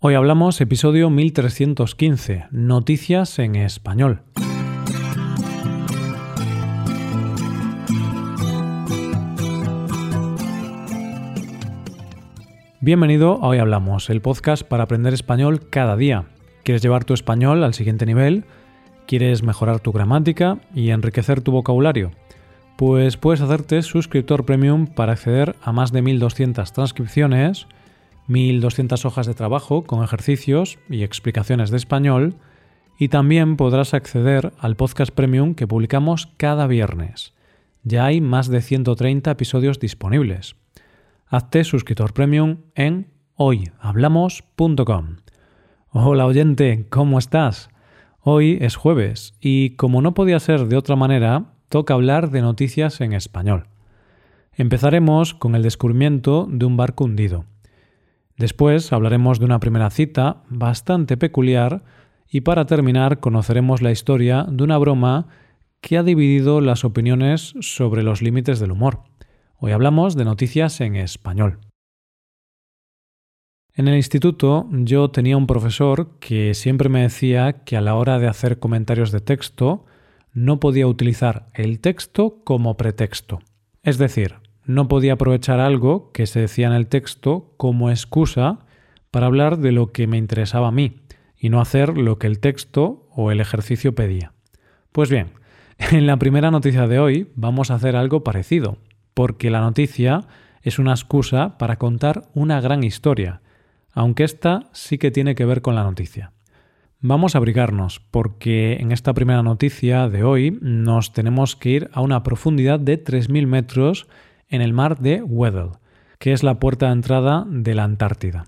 Hoy hablamos episodio 1315, Noticias en Español. Bienvenido a Hoy Hablamos, el podcast para aprender español cada día. ¿Quieres llevar tu español al siguiente nivel? ¿Quieres mejorar tu gramática y enriquecer tu vocabulario? Pues puedes hacerte suscriptor premium para acceder a más de 1200 transcripciones, 1200 hojas de trabajo con ejercicios y explicaciones de español, y también podrás acceder al podcast premium que publicamos cada viernes. Ya hay más de 130 episodios disponibles. Hazte suscriptor premium en hoyhablamos.com. Hola oyente, ¿cómo estás? Hoy es jueves y como no podía ser de otra manera, toca hablar de noticias en español. Empezaremos con el descubrimiento de un barco hundido. Después hablaremos de una primera cita bastante peculiar y para terminar conoceremos la historia de una broma que ha dividido las opiniones sobre los límites del humor. Hoy hablamos de noticias en español. En el instituto yo tenía un profesor que siempre me decía que a la hora de hacer comentarios de texto no podía utilizar el texto como pretexto. Es decir, no podía aprovechar algo que se decía en el texto como excusa para hablar de lo que me interesaba a mí y no hacer lo que el texto o el ejercicio pedía. Pues bien, en la primera noticia de hoy vamos a hacer algo parecido, porque la noticia es una excusa para contar una gran historia, aunque esta sí que tiene que ver con la noticia. Vamos a abrigarnos, porque en esta primera noticia de hoy nos tenemos que ir a una profundidad de 3.000 metros en el mar de Weddell, que es la puerta de entrada de la Antártida.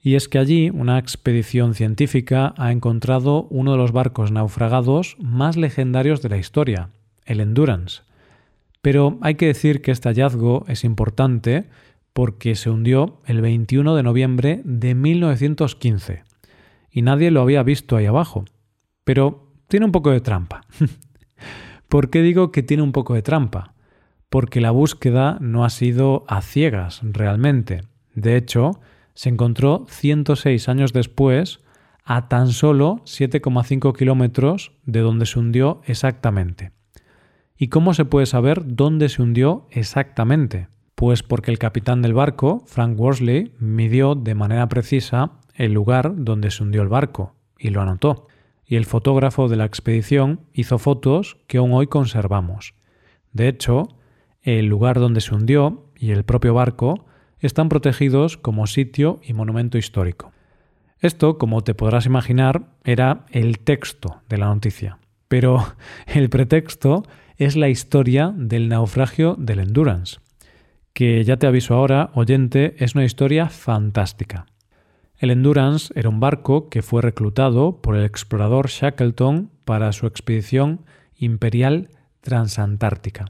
Y es que allí una expedición científica ha encontrado uno de los barcos naufragados más legendarios de la historia, el Endurance. Pero hay que decir que este hallazgo es importante porque se hundió el 21 de noviembre de 1915 y nadie lo había visto ahí abajo. Pero tiene un poco de trampa. ¿Por qué digo que tiene un poco de trampa? Porque la búsqueda no ha sido a ciegas realmente. De hecho, se encontró 106 años después a tan solo 7,5 kilómetros de donde se hundió exactamente. ¿Y cómo se puede saber dónde se hundió exactamente? Pues porque el capitán del barco, Frank Worsley, midió de manera precisa el lugar donde se hundió el barco y lo anotó. Y el fotógrafo de la expedición hizo fotos que aún hoy conservamos. De hecho, el lugar donde se hundió y el propio barco están protegidos como sitio y monumento histórico. Esto, como te podrás imaginar, era el texto de la noticia, pero el pretexto es la historia del naufragio del Endurance, que ya te aviso ahora, oyente, es una historia fantástica. El Endurance era un barco que fue reclutado por el explorador Shackleton para su expedición imperial transantártica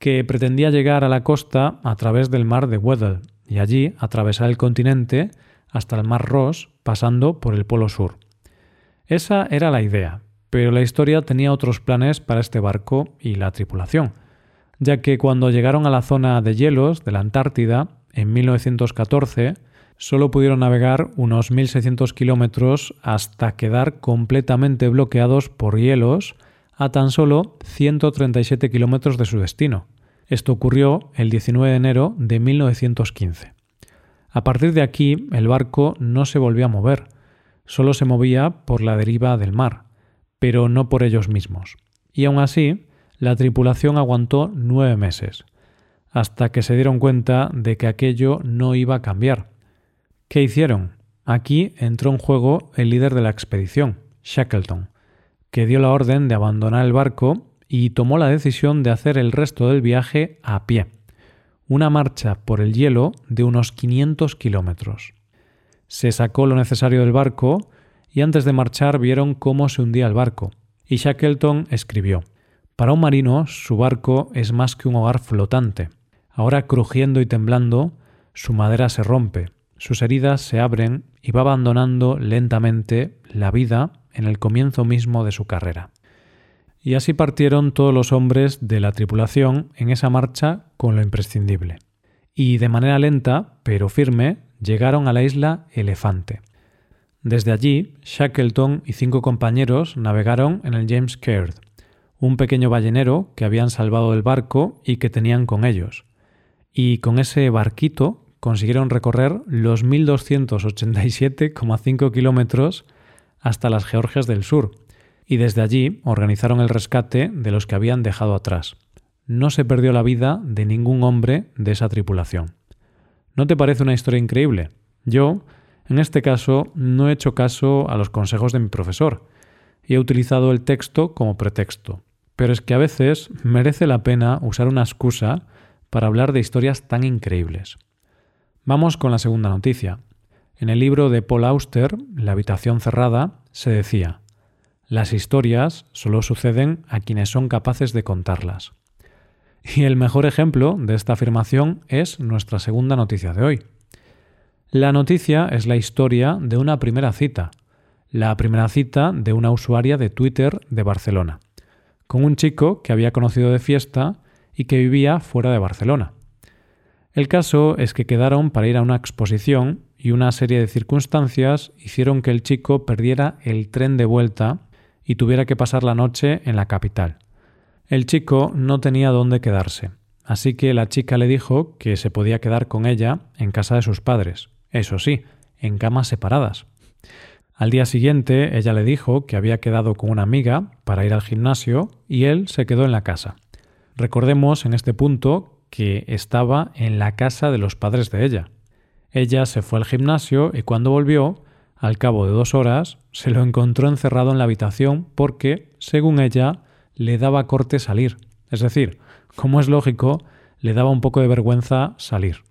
que pretendía llegar a la costa a través del mar de Weddell y allí atravesar el continente hasta el mar Ross pasando por el Polo Sur. Esa era la idea, pero la historia tenía otros planes para este barco y la tripulación, ya que cuando llegaron a la zona de hielos de la Antártida en 1914, solo pudieron navegar unos 1.600 kilómetros hasta quedar completamente bloqueados por hielos a tan solo 137 kilómetros de su destino. Esto ocurrió el 19 de enero de 1915. A partir de aquí, el barco no se volvió a mover, solo se movía por la deriva del mar, pero no por ellos mismos. Y aún así, la tripulación aguantó nueve meses, hasta que se dieron cuenta de que aquello no iba a cambiar. ¿Qué hicieron? Aquí entró en juego el líder de la expedición, Shackleton, que dio la orden de abandonar el barco y tomó la decisión de hacer el resto del viaje a pie, una marcha por el hielo de unos 500 kilómetros. Se sacó lo necesario del barco y antes de marchar vieron cómo se hundía el barco, y Shackleton escribió Para un marino su barco es más que un hogar flotante. Ahora crujiendo y temblando, su madera se rompe, sus heridas se abren y va abandonando lentamente la vida en el comienzo mismo de su carrera. Y así partieron todos los hombres de la tripulación en esa marcha con lo imprescindible. Y de manera lenta, pero firme, llegaron a la isla Elefante, Desde allí, Shackleton y cinco compañeros navegaron en el James Caird, un pequeño ballenero que habían salvado del barco y que tenían con ellos. Y con ese barquito consiguieron recorrer los 1.287,5 kilómetros hasta las Georgias del Sur, y desde allí organizaron el rescate de los que habían dejado atrás. No se perdió la vida de ningún hombre de esa tripulación. ¿No te parece una historia increíble? Yo, en este caso, no he hecho caso a los consejos de mi profesor y he utilizado el texto como pretexto. Pero es que a veces merece la pena usar una excusa para hablar de historias tan increíbles. Vamos con la segunda noticia. En el libro de Paul Auster, La habitación cerrada, se decía, las historias solo suceden a quienes son capaces de contarlas. Y el mejor ejemplo de esta afirmación es nuestra segunda noticia de hoy. La noticia es la historia de una primera cita, la primera cita de una usuaria de Twitter de Barcelona, con un chico que había conocido de fiesta y que vivía fuera de Barcelona. El caso es que quedaron para ir a una exposición y una serie de circunstancias hicieron que el chico perdiera el tren de vuelta y tuviera que pasar la noche en la capital. El chico no tenía dónde quedarse, así que la chica le dijo que se podía quedar con ella en casa de sus padres, eso sí, en camas separadas. Al día siguiente ella le dijo que había quedado con una amiga para ir al gimnasio y él se quedó en la casa. Recordemos en este punto que estaba en la casa de los padres de ella. Ella se fue al gimnasio y cuando volvió, al cabo de dos horas, se lo encontró encerrado en la habitación porque, según ella, le daba corte salir. Es decir, como es lógico, le daba un poco de vergüenza salir.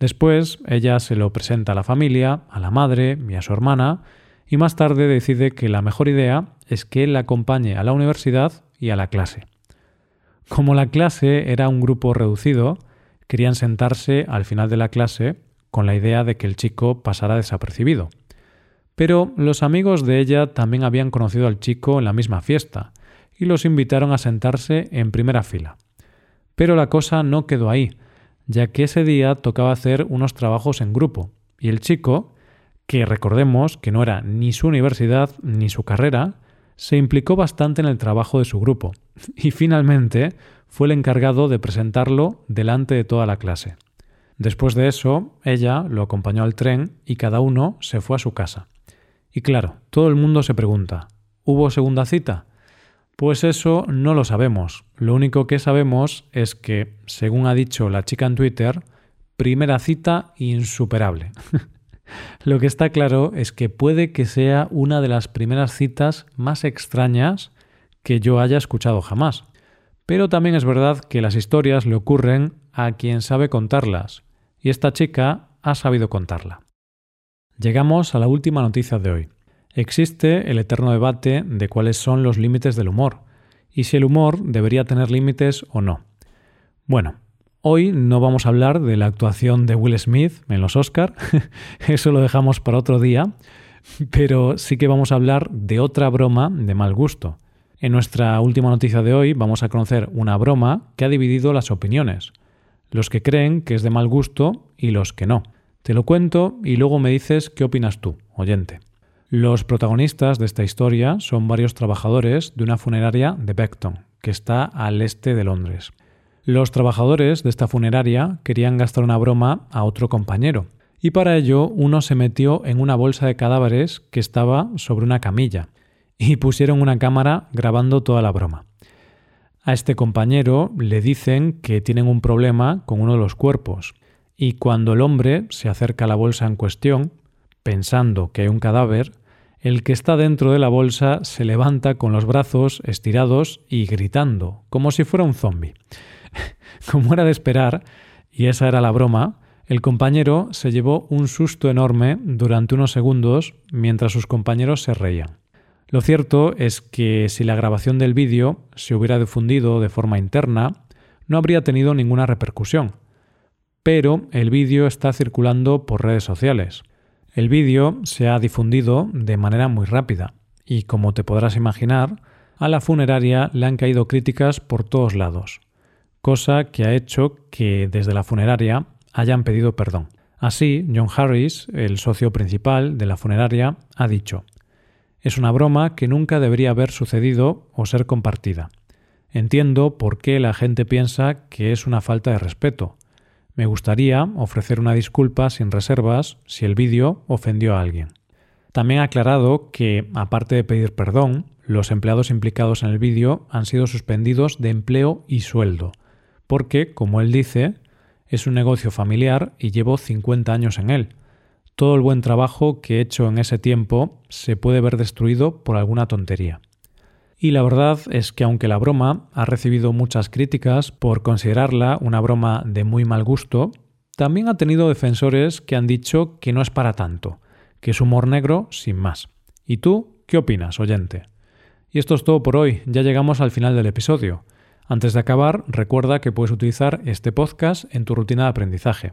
Después ella se lo presenta a la familia, a la madre y a su hermana, y más tarde decide que la mejor idea es que él la acompañe a la universidad y a la clase. Como la clase era un grupo reducido, querían sentarse al final de la clase con la idea de que el chico pasara desapercibido. Pero los amigos de ella también habían conocido al chico en la misma fiesta y los invitaron a sentarse en primera fila. Pero la cosa no quedó ahí, ya que ese día tocaba hacer unos trabajos en grupo, y el chico, que recordemos que no era ni su universidad ni su carrera, se implicó bastante en el trabajo de su grupo, y finalmente fue el encargado de presentarlo delante de toda la clase. Después de eso, ella lo acompañó al tren y cada uno se fue a su casa. Y claro, todo el mundo se pregunta, ¿hubo segunda cita? Pues eso no lo sabemos. Lo único que sabemos es que, según ha dicho la chica en Twitter, primera cita insuperable. lo que está claro es que puede que sea una de las primeras citas más extrañas que yo haya escuchado jamás. Pero también es verdad que las historias le ocurren a quien sabe contarlas, y esta chica ha sabido contarla. Llegamos a la última noticia de hoy. Existe el eterno debate de cuáles son los límites del humor y si el humor debería tener límites o no. Bueno, hoy no vamos a hablar de la actuación de Will Smith en los Oscar, eso lo dejamos para otro día, pero sí que vamos a hablar de otra broma de mal gusto. En nuestra última noticia de hoy vamos a conocer una broma que ha dividido las opiniones, los que creen que es de mal gusto y los que no. Te lo cuento y luego me dices qué opinas tú, oyente. Los protagonistas de esta historia son varios trabajadores de una funeraria de Beckton, que está al este de Londres. Los trabajadores de esta funeraria querían gastar una broma a otro compañero, y para ello uno se metió en una bolsa de cadáveres que estaba sobre una camilla, y pusieron una cámara grabando toda la broma. A este compañero le dicen que tienen un problema con uno de los cuerpos, y cuando el hombre se acerca a la bolsa en cuestión, pensando que hay un cadáver, el que está dentro de la bolsa se levanta con los brazos estirados y gritando, como si fuera un zombi. como era de esperar, y esa era la broma, el compañero se llevó un susto enorme durante unos segundos mientras sus compañeros se reían. Lo cierto es que si la grabación del vídeo se hubiera difundido de forma interna, no habría tenido ninguna repercusión. Pero el vídeo está circulando por redes sociales el vídeo se ha difundido de manera muy rápida y, como te podrás imaginar, a la funeraria le han caído críticas por todos lados, cosa que ha hecho que desde la funeraria hayan pedido perdón. Así, John Harris, el socio principal de la funeraria, ha dicho, es una broma que nunca debería haber sucedido o ser compartida. Entiendo por qué la gente piensa que es una falta de respeto. Me gustaría ofrecer una disculpa sin reservas si el vídeo ofendió a alguien. También ha aclarado que, aparte de pedir perdón, los empleados implicados en el vídeo han sido suspendidos de empleo y sueldo, porque, como él dice, es un negocio familiar y llevo 50 años en él. Todo el buen trabajo que he hecho en ese tiempo se puede ver destruido por alguna tontería. Y la verdad es que aunque la broma ha recibido muchas críticas por considerarla una broma de muy mal gusto, también ha tenido defensores que han dicho que no es para tanto, que es humor negro sin más. ¿Y tú qué opinas, oyente? Y esto es todo por hoy, ya llegamos al final del episodio. Antes de acabar, recuerda que puedes utilizar este podcast en tu rutina de aprendizaje,